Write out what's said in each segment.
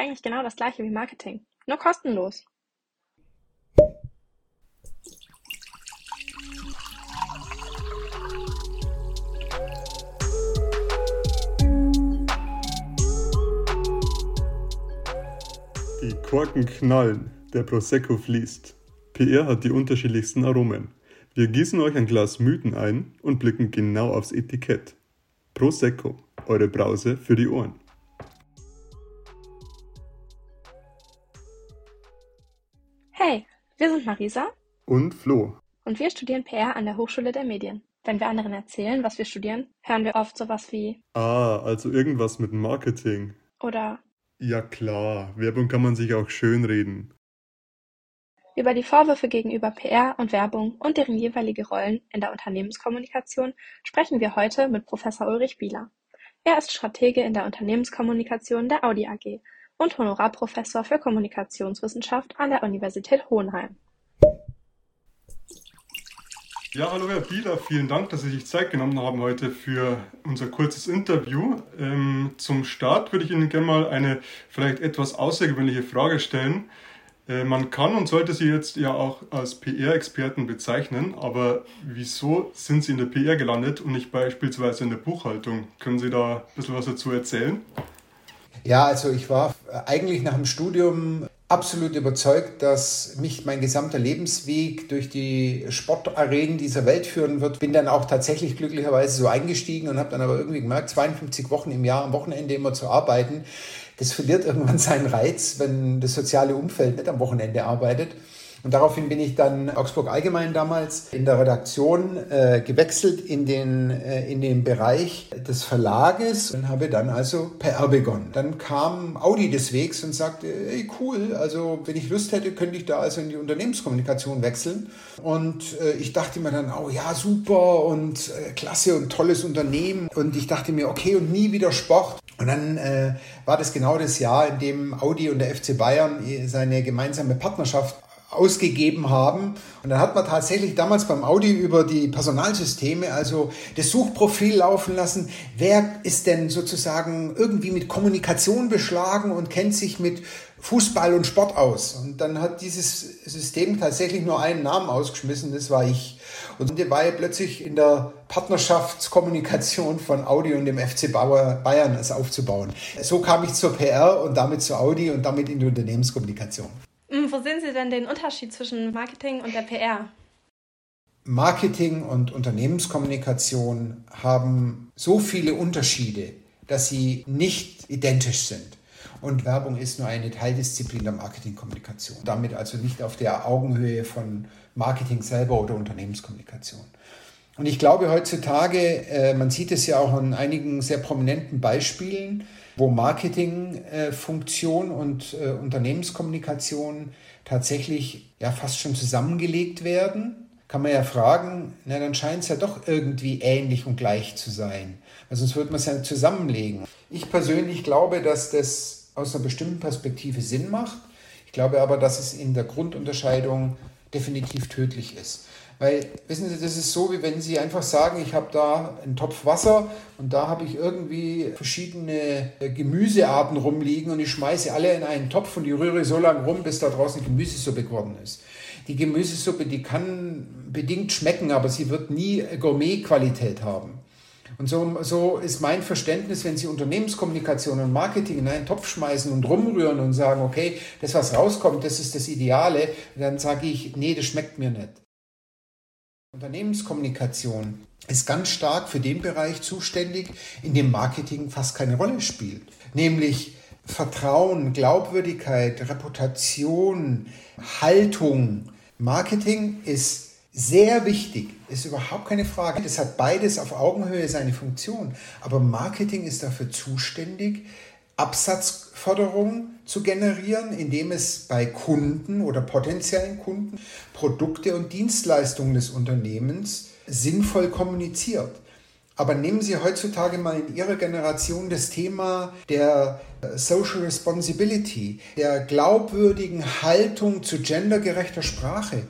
eigentlich genau das gleiche wie Marketing, nur kostenlos. Die Korken knallen, der Prosecco fließt. PR hat die unterschiedlichsten Aromen. Wir gießen euch ein Glas Mythen ein und blicken genau aufs Etikett. Prosecco, eure Brause für die Ohren. Wir sind Marisa Und Flo. und wir studieren PR an der Hochschule der Medien. Wenn wir anderen erzählen, was wir studieren, hören wir oft sowas wie Ah, also irgendwas mit Marketing. oder Ja klar, Werbung kann man sich auch schönreden. Über die Vorwürfe gegenüber PR und Werbung und deren jeweilige Rollen in der Unternehmenskommunikation sprechen wir heute mit Professor Ulrich Bieler. Er ist Stratege in der Unternehmenskommunikation der Audi AG und Honorarprofessor für Kommunikationswissenschaft an der Universität Hohenheim. Ja, hallo Herr Bieler, vielen Dank, dass Sie sich Zeit genommen haben heute für unser kurzes Interview. Ähm, zum Start würde ich Ihnen gerne mal eine vielleicht etwas außergewöhnliche Frage stellen. Äh, man kann und sollte Sie jetzt ja auch als PR-Experten bezeichnen, aber wieso sind Sie in der PR gelandet und nicht beispielsweise in der Buchhaltung? Können Sie da ein bisschen was dazu erzählen? Ja, also ich war eigentlich nach dem Studium absolut überzeugt, dass mich mein gesamter Lebensweg durch die Sportarenen dieser Welt führen wird. Bin dann auch tatsächlich glücklicherweise so eingestiegen und habe dann aber irgendwie gemerkt, 52 Wochen im Jahr am Wochenende immer zu arbeiten, das verliert irgendwann seinen Reiz, wenn das soziale Umfeld nicht am Wochenende arbeitet. Und daraufhin bin ich dann Augsburg Allgemein damals in der Redaktion äh, gewechselt in den, äh, in den Bereich des Verlages und habe dann also PR begonnen. Dann kam Audi des Wegs und sagte, ey cool, also wenn ich Lust hätte, könnte ich da also in die Unternehmenskommunikation wechseln. Und äh, ich dachte mir dann, oh ja, super und äh, klasse und tolles Unternehmen. Und ich dachte mir, okay, und nie wieder Sport. Und dann äh, war das genau das Jahr, in dem Audi und der FC Bayern äh, seine gemeinsame Partnerschaft ausgegeben haben. Und dann hat man tatsächlich damals beim Audi über die Personalsysteme, also das Suchprofil laufen lassen. Wer ist denn sozusagen irgendwie mit Kommunikation beschlagen und kennt sich mit Fußball und Sport aus? Und dann hat dieses System tatsächlich nur einen Namen ausgeschmissen, das war ich. Und der war ja plötzlich in der Partnerschaftskommunikation von Audi und dem FC Bayern es aufzubauen. So kam ich zur PR und damit zu Audi und damit in die Unternehmenskommunikation. Wo sehen Sie denn den Unterschied zwischen Marketing und der PR? Marketing und Unternehmenskommunikation haben so viele Unterschiede, dass sie nicht identisch sind. Und Werbung ist nur eine Teildisziplin der Marketingkommunikation. Damit also nicht auf der Augenhöhe von Marketing selber oder Unternehmenskommunikation. Und ich glaube heutzutage, äh, man sieht es ja auch an einigen sehr prominenten Beispielen, wo Marketingfunktion und äh, Unternehmenskommunikation tatsächlich ja fast schon zusammengelegt werden. Kann man ja fragen, na dann scheint es ja doch irgendwie ähnlich und gleich zu sein. Weil sonst würde man es ja zusammenlegen. Ich persönlich glaube, dass das aus einer bestimmten Perspektive Sinn macht. Ich glaube aber, dass es in der Grundunterscheidung definitiv tödlich ist. Weil, wissen Sie, das ist so, wie wenn Sie einfach sagen, ich habe da einen Topf Wasser und da habe ich irgendwie verschiedene äh, Gemüsearten rumliegen und ich schmeiße alle in einen Topf und die rühre so lange rum, bis da draußen Gemüsesuppe geworden ist. Die Gemüsesuppe, die kann bedingt schmecken, aber sie wird nie Gourmet-Qualität haben. Und so, so ist mein Verständnis, wenn Sie Unternehmenskommunikation und Marketing in einen Topf schmeißen und rumrühren und sagen, okay, das, was rauskommt, das ist das Ideale, dann sage ich, nee, das schmeckt mir nicht. Unternehmenskommunikation ist ganz stark für den Bereich zuständig, in dem Marketing fast keine Rolle spielt. Nämlich Vertrauen, Glaubwürdigkeit, Reputation, Haltung. Marketing ist sehr wichtig, ist überhaupt keine Frage. Das hat beides auf Augenhöhe seine Funktion. Aber Marketing ist dafür zuständig, Absatzförderung zu generieren, indem es bei Kunden oder potenziellen Kunden Produkte und Dienstleistungen des Unternehmens sinnvoll kommuniziert. Aber nehmen Sie heutzutage mal in Ihrer Generation das Thema der Social Responsibility, der glaubwürdigen Haltung zu gendergerechter Sprache.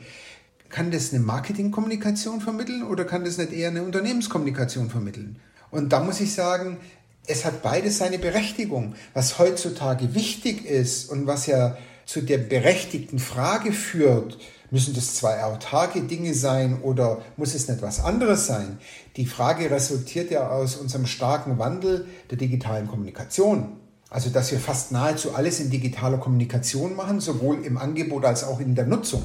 Kann das eine Marketingkommunikation vermitteln oder kann das nicht eher eine Unternehmenskommunikation vermitteln? Und da muss ich sagen, Es hat beides seine Berechtigung. Was heutzutage wichtig ist und was ja zu der berechtigten Frage führt, Müssen das zwei autarke Dinge sein oder muss es nicht was anderes sein? Die Frage resultiert ja aus unserem starken Wandel der digitalen Kommunikation. Also, dass wir fast nahezu alles in digitaler Kommunikation machen, sowohl im Angebot als auch in der Nutzung.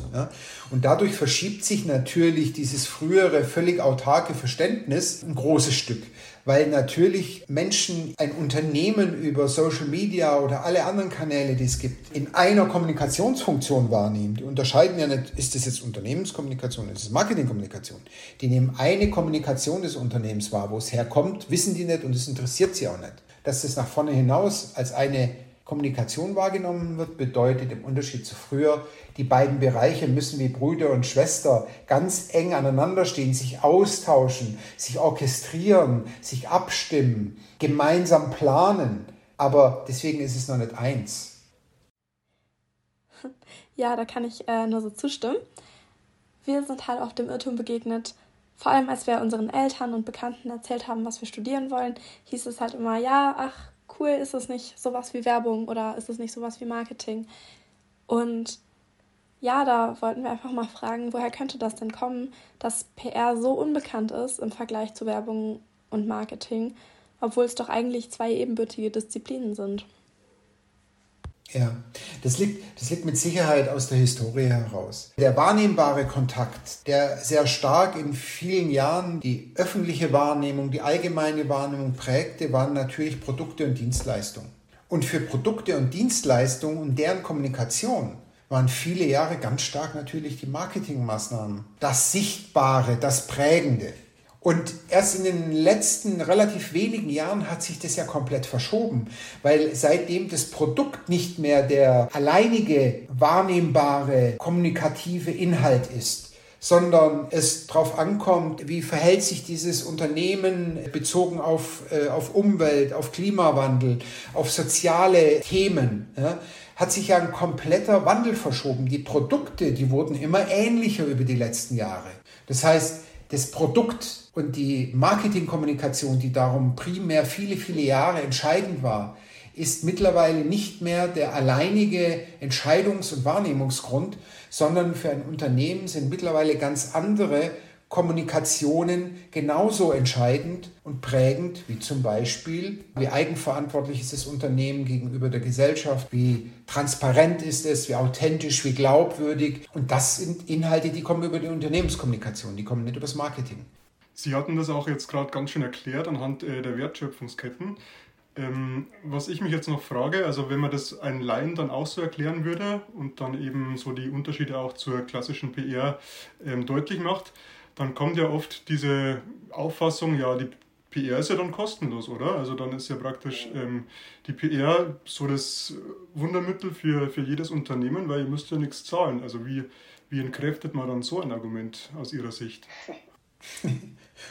Und dadurch verschiebt sich natürlich dieses frühere, völlig autarke Verständnis ein großes Stück weil natürlich Menschen ein Unternehmen über Social Media oder alle anderen Kanäle, die es gibt, in einer Kommunikationsfunktion wahrnehmen. Die unterscheiden ja nicht, ist das jetzt Unternehmenskommunikation, ist es Marketingkommunikation. Die nehmen eine Kommunikation des Unternehmens wahr. Wo es herkommt, wissen die nicht und es interessiert sie auch nicht. Dass das nach vorne hinaus als eine Kommunikation wahrgenommen wird, bedeutet im Unterschied zu früher, die beiden Bereiche müssen wie Brüder und Schwester ganz eng aneinander stehen, sich austauschen, sich orchestrieren, sich abstimmen, gemeinsam planen. Aber deswegen ist es noch nicht eins. Ja, da kann ich äh, nur so zustimmen. Wir sind halt auf dem Irrtum begegnet, vor allem als wir unseren Eltern und Bekannten erzählt haben, was wir studieren wollen, hieß es halt immer, ja, ach, cool, ist es nicht sowas wie Werbung oder ist es nicht sowas wie Marketing? Und ja, da wollten wir einfach mal fragen, woher könnte das denn kommen, dass PR so unbekannt ist im Vergleich zu Werbung und Marketing, obwohl es doch eigentlich zwei ebenbürtige Disziplinen sind. Ja, das liegt, das liegt mit Sicherheit aus der Historie heraus. Der wahrnehmbare Kontakt, der sehr stark in vielen Jahren die öffentliche Wahrnehmung, die allgemeine Wahrnehmung prägte, waren natürlich Produkte und Dienstleistungen. Und für Produkte und Dienstleistungen und deren Kommunikation waren viele Jahre ganz stark natürlich die Marketingmaßnahmen. Das Sichtbare, das Prägende. Und erst in den letzten relativ wenigen Jahren hat sich das ja komplett verschoben, weil seitdem das Produkt nicht mehr der alleinige wahrnehmbare kommunikative Inhalt ist, sondern es darauf ankommt, wie verhält sich dieses Unternehmen bezogen auf, äh, auf Umwelt, auf Klimawandel, auf soziale Themen. Ja, hat sich ja ein kompletter Wandel verschoben. Die Produkte, die wurden immer ähnlicher über die letzten Jahre. Das heißt, das Produkt und die Marketingkommunikation, die darum primär viele, viele Jahre entscheidend war, ist mittlerweile nicht mehr der alleinige Entscheidungs- und Wahrnehmungsgrund, sondern für ein Unternehmen sind mittlerweile ganz andere Kommunikationen genauso entscheidend und prägend wie zum Beispiel, wie eigenverantwortlich ist das Unternehmen gegenüber der Gesellschaft, wie transparent ist es, wie authentisch, wie glaubwürdig. Und das sind Inhalte, die kommen über die Unternehmenskommunikation, die kommen nicht übers Marketing. Sie hatten das auch jetzt gerade ganz schön erklärt anhand äh, der Wertschöpfungsketten. Ähm, was ich mich jetzt noch frage, also wenn man das einen Laien dann auch so erklären würde und dann eben so die Unterschiede auch zur klassischen PR ähm, deutlich macht, dann kommt ja oft diese Auffassung, ja, die PR ist ja dann kostenlos, oder? Also dann ist ja praktisch ähm, die PR so das Wundermittel für, für jedes Unternehmen, weil ihr müsst ja nichts zahlen. Also wie, wie entkräftet man dann so ein Argument aus Ihrer Sicht?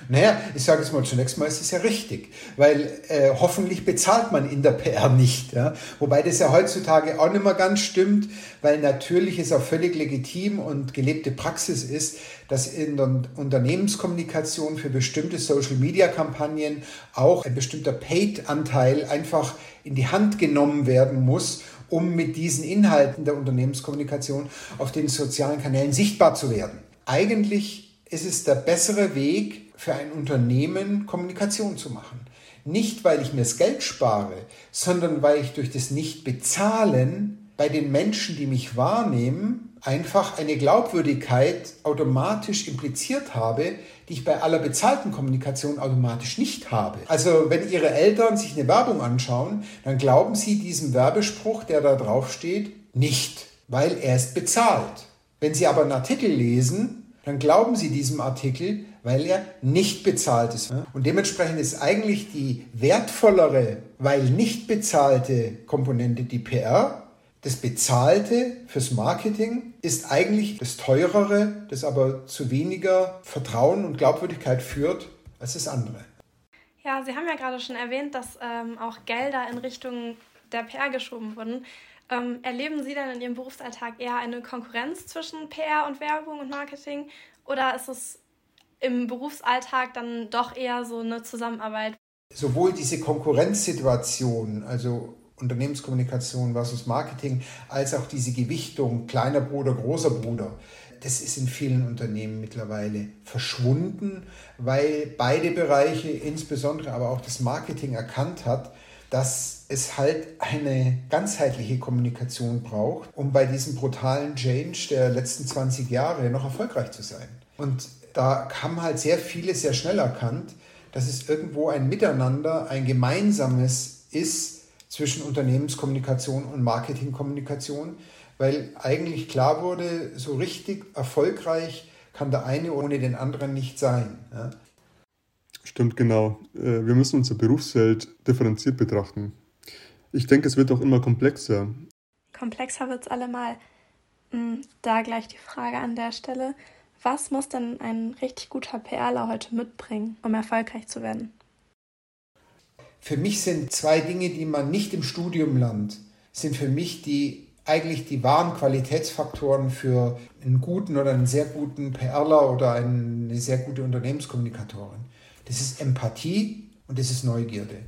Naja, ich sage es mal, zunächst mal ist es ja richtig, weil äh, hoffentlich bezahlt man in der PR nicht. Ja? Wobei das ja heutzutage auch nicht mehr ganz stimmt, weil natürlich es auch völlig legitim und gelebte Praxis ist, dass in der Unternehmenskommunikation für bestimmte Social-Media-Kampagnen auch ein bestimmter Paid-Anteil einfach in die Hand genommen werden muss, um mit diesen Inhalten der Unternehmenskommunikation auf den sozialen Kanälen sichtbar zu werden. Eigentlich ist es der bessere Weg, für ein Unternehmen Kommunikation zu machen. Nicht, weil ich mir das Geld spare, sondern weil ich durch das Nicht-Bezahlen bei den Menschen, die mich wahrnehmen, einfach eine Glaubwürdigkeit automatisch impliziert habe, die ich bei aller bezahlten Kommunikation automatisch nicht habe. Also wenn Ihre Eltern sich eine Werbung anschauen, dann glauben Sie diesem Werbespruch, der da drauf steht, nicht, weil er ist bezahlt. Wenn Sie aber einen Artikel lesen, dann glauben Sie diesem Artikel, weil er nicht bezahlt ist. Und dementsprechend ist eigentlich die wertvollere, weil nicht bezahlte Komponente die PR. Das Bezahlte fürs Marketing ist eigentlich das Teurere, das aber zu weniger Vertrauen und Glaubwürdigkeit führt als das andere. Ja, Sie haben ja gerade schon erwähnt, dass ähm, auch Gelder in Richtung der PR geschoben wurden. Ähm, erleben Sie denn in Ihrem Berufsalltag eher eine Konkurrenz zwischen PR und Werbung und Marketing? Oder ist es im Berufsalltag dann doch eher so eine Zusammenarbeit? sowohl diese Konkurrenzsituation, also Unternehmenskommunikation versus Marketing, als auch diese Gewichtung kleiner Bruder, großer Bruder, das ist in vielen Unternehmen mittlerweile verschwunden, weil beide Bereiche, insbesondere aber auch das Marketing, erkannt hat, dass es halt eine ganzheitliche Kommunikation braucht, um bei diesem brutalen Change der letzten 20 Jahre noch erfolgreich zu sein. Und da haben halt sehr viele sehr schnell erkannt, dass es irgendwo ein Miteinander, ein gemeinsames ist zwischen Unternehmenskommunikation und Marketingkommunikation, weil eigentlich klar wurde, so richtig erfolgreich kann der eine ohne den anderen nicht sein. Ja? Stimmt, genau. Äh, wir müssen unser Berufsfeld differenziert betrachten. Ich denke, es wird auch immer komplexer. Komplexer wird es allemal. Hm, da gleich die Frage an der Stelle. Was muss denn ein richtig guter PRler heute mitbringen, um erfolgreich zu werden? Für mich sind zwei Dinge, die man nicht im Studium lernt, sind für mich die eigentlich die wahren Qualitätsfaktoren für einen guten oder einen sehr guten PRler oder eine sehr gute Unternehmenskommunikatorin. Das ist Empathie und das ist Neugierde.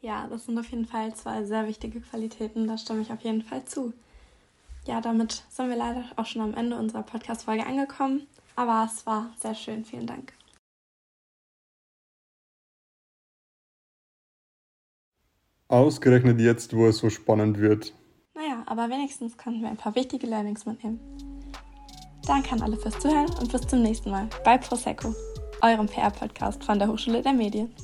Ja, das sind auf jeden Fall zwei sehr wichtige Qualitäten, da stimme ich auf jeden Fall zu. Ja, damit sind wir leider auch schon am Ende unserer Podcast-Folge angekommen, aber es war sehr schön. Vielen Dank. Ausgerechnet jetzt, wo es so spannend wird. Naja, aber wenigstens konnten wir ein paar wichtige Learnings mitnehmen. Danke an alle fürs Zuhören und bis zum nächsten Mal bei Prosecco, eurem PR-Podcast von der Hochschule der Medien.